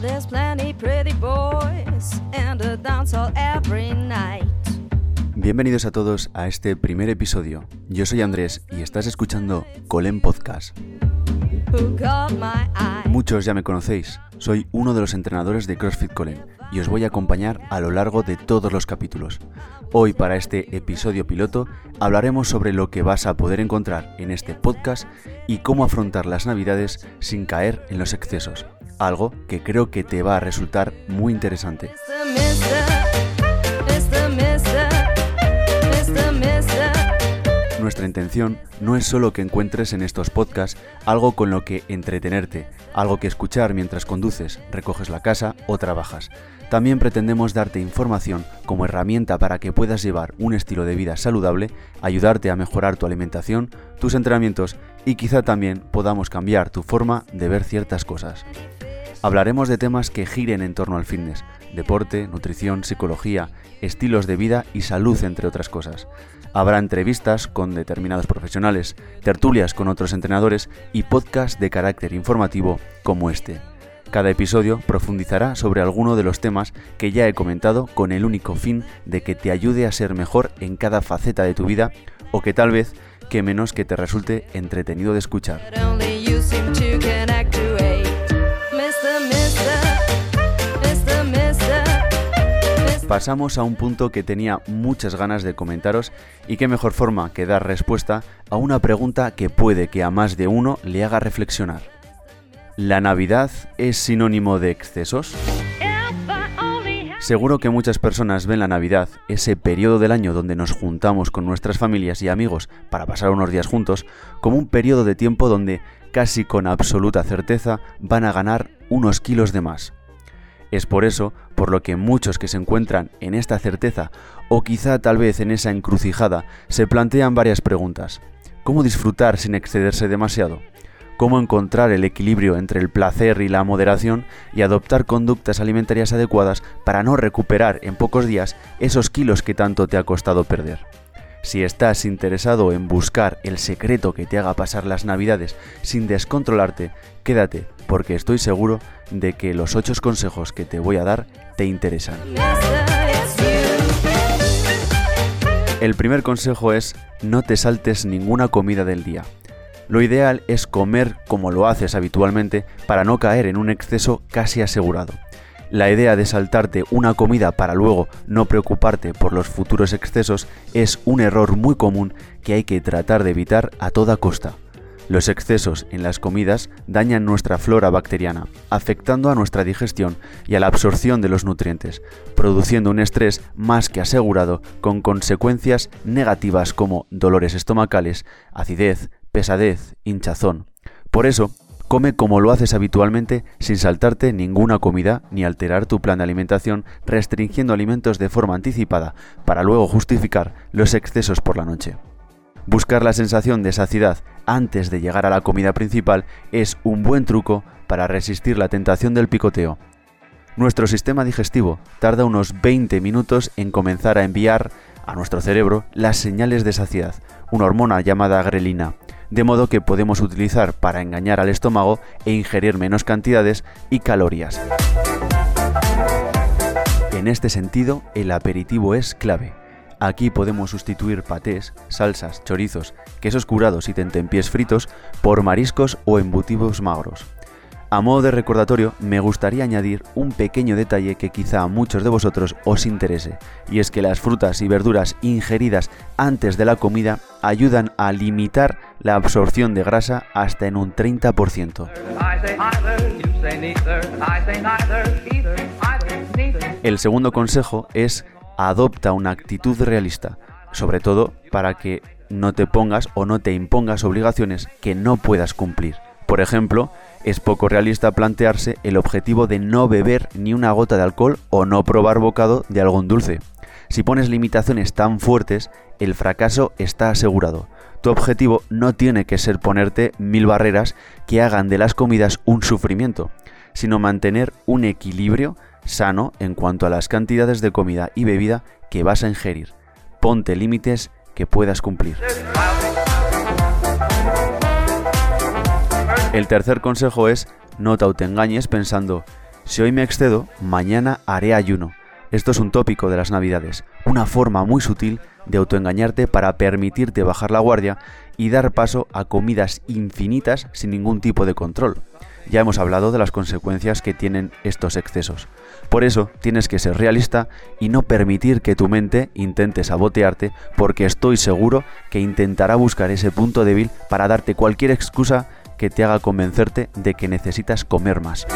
There's plenty pretty boys and a dance hall every night. Bienvenidos a todos a este primer episodio. Yo soy Andrés y estás escuchando Colem Podcast. Muchos ya me conocéis, soy uno de los entrenadores de CrossFit Colem y os voy a acompañar a lo largo de todos los capítulos. Hoy para este episodio piloto hablaremos sobre lo que vas a poder encontrar en este podcast y cómo afrontar las navidades sin caer en los excesos, algo que creo que te va a resultar muy interesante. Nuestra intención no es solo que encuentres en estos podcasts algo con lo que entretenerte, algo que escuchar mientras conduces, recoges la casa o trabajas. También pretendemos darte información como herramienta para que puedas llevar un estilo de vida saludable, ayudarte a mejorar tu alimentación, tus entrenamientos y quizá también podamos cambiar tu forma de ver ciertas cosas. Hablaremos de temas que giren en torno al fitness, deporte, nutrición, psicología, estilos de vida y salud, entre otras cosas. Habrá entrevistas con determinados profesionales, tertulias con otros entrenadores y podcasts de carácter informativo como este. Cada episodio profundizará sobre alguno de los temas que ya he comentado con el único fin de que te ayude a ser mejor en cada faceta de tu vida o que tal vez que menos que te resulte entretenido de escuchar. Pasamos a un punto que tenía muchas ganas de comentaros y qué mejor forma que dar respuesta a una pregunta que puede que a más de uno le haga reflexionar. ¿La Navidad es sinónimo de excesos? Seguro que muchas personas ven la Navidad, ese periodo del año donde nos juntamos con nuestras familias y amigos para pasar unos días juntos, como un periodo de tiempo donde casi con absoluta certeza van a ganar unos kilos de más. Es por eso por lo que muchos que se encuentran en esta certeza o quizá tal vez en esa encrucijada se plantean varias preguntas. ¿Cómo disfrutar sin excederse demasiado? ¿Cómo encontrar el equilibrio entre el placer y la moderación y adoptar conductas alimentarias adecuadas para no recuperar en pocos días esos kilos que tanto te ha costado perder? Si estás interesado en buscar el secreto que te haga pasar las navidades sin descontrolarte, quédate, porque estoy seguro de que los 8 consejos que te voy a dar te interesan. El primer consejo es no te saltes ninguna comida del día. Lo ideal es comer como lo haces habitualmente para no caer en un exceso casi asegurado. La idea de saltarte una comida para luego no preocuparte por los futuros excesos es un error muy común que hay que tratar de evitar a toda costa. Los excesos en las comidas dañan nuestra flora bacteriana, afectando a nuestra digestión y a la absorción de los nutrientes, produciendo un estrés más que asegurado con consecuencias negativas como dolores estomacales, acidez, pesadez, hinchazón. Por eso, come como lo haces habitualmente sin saltarte ninguna comida ni alterar tu plan de alimentación restringiendo alimentos de forma anticipada para luego justificar los excesos por la noche. Buscar la sensación de saciedad antes de llegar a la comida principal es un buen truco para resistir la tentación del picoteo. Nuestro sistema digestivo tarda unos 20 minutos en comenzar a enviar a nuestro cerebro las señales de saciedad, una hormona llamada grelina, de modo que podemos utilizar para engañar al estómago e ingerir menos cantidades y calorías. En este sentido, el aperitivo es clave. Aquí podemos sustituir patés, salsas, chorizos, quesos curados y tentempiés fritos por mariscos o embutidos magros. A modo de recordatorio, me gustaría añadir un pequeño detalle que quizá a muchos de vosotros os interese, y es que las frutas y verduras ingeridas antes de la comida ayudan a limitar la absorción de grasa hasta en un 30%. I say either, you say neither. I say neither, either, either, neither. El segundo consejo es adopta una actitud realista, sobre todo para que no te pongas o no te impongas obligaciones que no puedas cumplir. Por ejemplo, es poco realista plantearse el objetivo de no beber ni una gota de alcohol o no probar bocado de algún dulce. Si pones limitaciones tan fuertes, el fracaso está asegurado. Tu objetivo no tiene que ser ponerte mil barreras que hagan de las comidas un sufrimiento, sino mantener un equilibrio sano en cuanto a las cantidades de comida y bebida que vas a ingerir. Ponte límites que puedas cumplir. El tercer consejo es no te autoengañes pensando Si hoy me excedo, mañana haré ayuno. Esto es un tópico de las navidades, una forma muy sutil de autoengañarte para permitirte bajar la guardia y dar paso a comidas infinitas sin ningún tipo de control. Ya hemos hablado de las consecuencias que tienen estos excesos. Por eso tienes que ser realista y no permitir que tu mente intente sabotearte porque estoy seguro que intentará buscar ese punto débil para darte cualquier excusa que te haga convencerte de que necesitas comer más.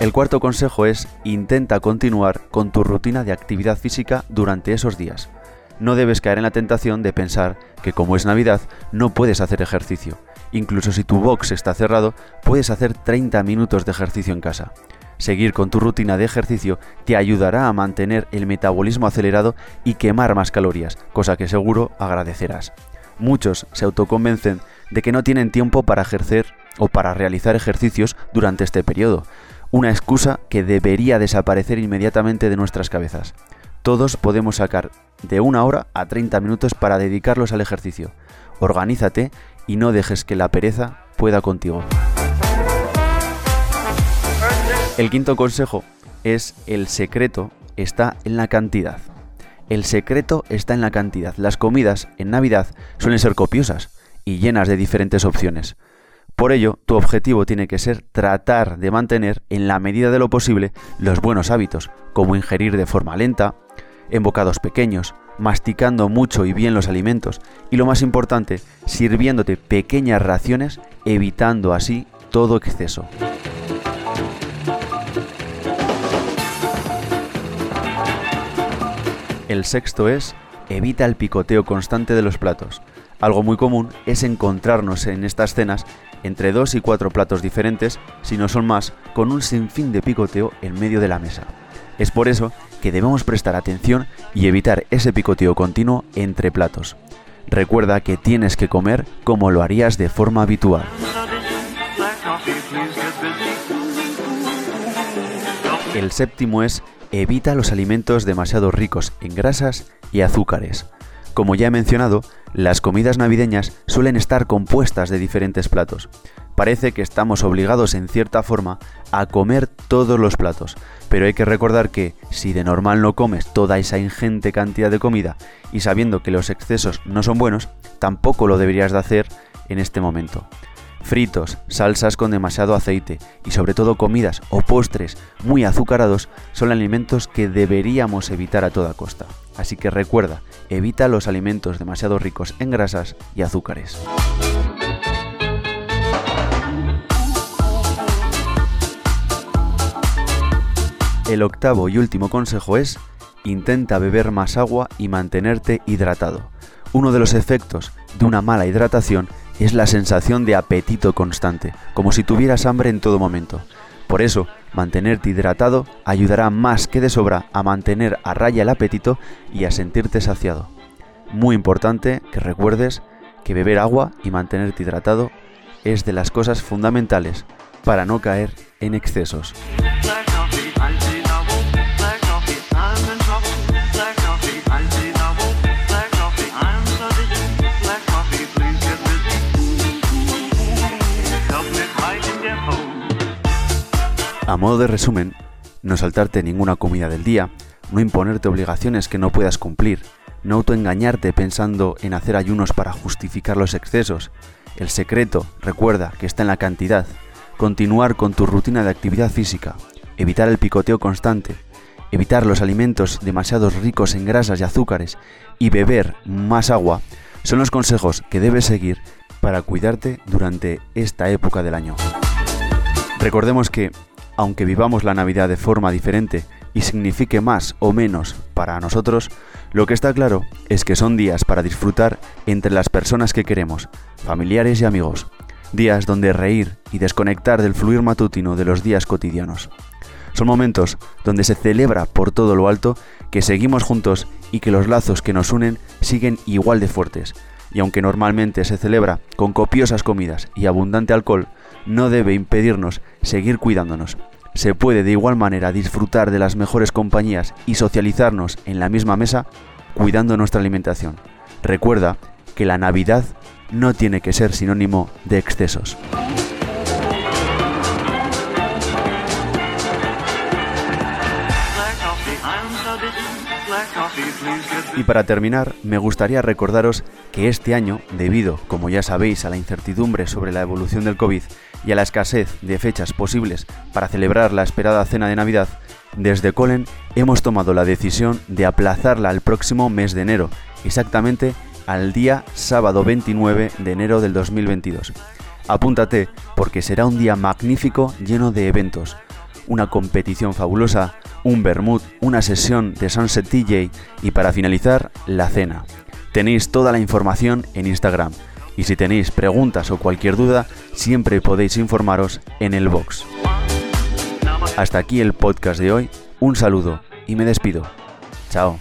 El cuarto consejo es intenta continuar con tu rutina de actividad física durante esos días. No debes caer en la tentación de pensar que como es Navidad no puedes hacer ejercicio. Incluso si tu box está cerrado, puedes hacer 30 minutos de ejercicio en casa. Seguir con tu rutina de ejercicio te ayudará a mantener el metabolismo acelerado y quemar más calorías, cosa que seguro agradecerás. Muchos se autoconvencen de que no tienen tiempo para ejercer o para realizar ejercicios durante este periodo, una excusa que debería desaparecer inmediatamente de nuestras cabezas. Todos podemos sacar de una hora a 30 minutos para dedicarlos al ejercicio. Organízate y no dejes que la pereza pueda contigo. El quinto consejo es el secreto está en la cantidad. El secreto está en la cantidad. Las comidas en Navidad suelen ser copiosas y llenas de diferentes opciones. Por ello, tu objetivo tiene que ser tratar de mantener en la medida de lo posible los buenos hábitos, como ingerir de forma lenta, en bocados pequeños, masticando mucho y bien los alimentos y lo más importante, sirviéndote pequeñas raciones, evitando así todo exceso. El sexto es, evita el picoteo constante de los platos. Algo muy común es encontrarnos en estas cenas entre dos y cuatro platos diferentes, si no son más, con un sinfín de picoteo en medio de la mesa. Es por eso que debemos prestar atención y evitar ese picoteo continuo entre platos. Recuerda que tienes que comer como lo harías de forma habitual. El séptimo es evita los alimentos demasiado ricos en grasas y azúcares. Como ya he mencionado, las comidas navideñas suelen estar compuestas de diferentes platos. Parece que estamos obligados en cierta forma a comer todos los platos, pero hay que recordar que si de normal no comes toda esa ingente cantidad de comida y sabiendo que los excesos no son buenos, tampoco lo deberías de hacer en este momento. Fritos, salsas con demasiado aceite y sobre todo comidas o postres muy azucarados son alimentos que deberíamos evitar a toda costa. Así que recuerda, evita los alimentos demasiado ricos en grasas y azúcares. El octavo y último consejo es, intenta beber más agua y mantenerte hidratado. Uno de los efectos de una mala hidratación es la sensación de apetito constante, como si tuvieras hambre en todo momento. Por eso, mantenerte hidratado ayudará más que de sobra a mantener a raya el apetito y a sentirte saciado. Muy importante que recuerdes que beber agua y mantenerte hidratado es de las cosas fundamentales para no caer en excesos. A modo de resumen, no saltarte ninguna comida del día, no imponerte obligaciones que no puedas cumplir, no autoengañarte pensando en hacer ayunos para justificar los excesos. El secreto, recuerda, que está en la cantidad. Continuar con tu rutina de actividad física, evitar el picoteo constante, evitar los alimentos demasiado ricos en grasas y azúcares y beber más agua son los consejos que debes seguir para cuidarte durante esta época del año. Recordemos que aunque vivamos la Navidad de forma diferente y signifique más o menos para nosotros, lo que está claro es que son días para disfrutar entre las personas que queremos, familiares y amigos, días donde reír y desconectar del fluir matutino de los días cotidianos. Son momentos donde se celebra por todo lo alto que seguimos juntos y que los lazos que nos unen siguen igual de fuertes, y aunque normalmente se celebra con copiosas comidas y abundante alcohol, no debe impedirnos seguir cuidándonos. Se puede de igual manera disfrutar de las mejores compañías y socializarnos en la misma mesa cuidando nuestra alimentación. Recuerda que la Navidad no tiene que ser sinónimo de excesos. Y para terminar, me gustaría recordaros que este año, debido, como ya sabéis, a la incertidumbre sobre la evolución del COVID, y a la escasez de fechas posibles para celebrar la esperada cena de Navidad, desde Colen hemos tomado la decisión de aplazarla al próximo mes de enero, exactamente al día sábado 29 de enero del 2022. Apúntate porque será un día magnífico lleno de eventos, una competición fabulosa, un vermut, una sesión de Sunset DJ y para finalizar, la cena. Tenéis toda la información en Instagram y si tenéis preguntas o cualquier duda, siempre podéis informaros en el box. Hasta aquí el podcast de hoy, un saludo y me despido. Chao.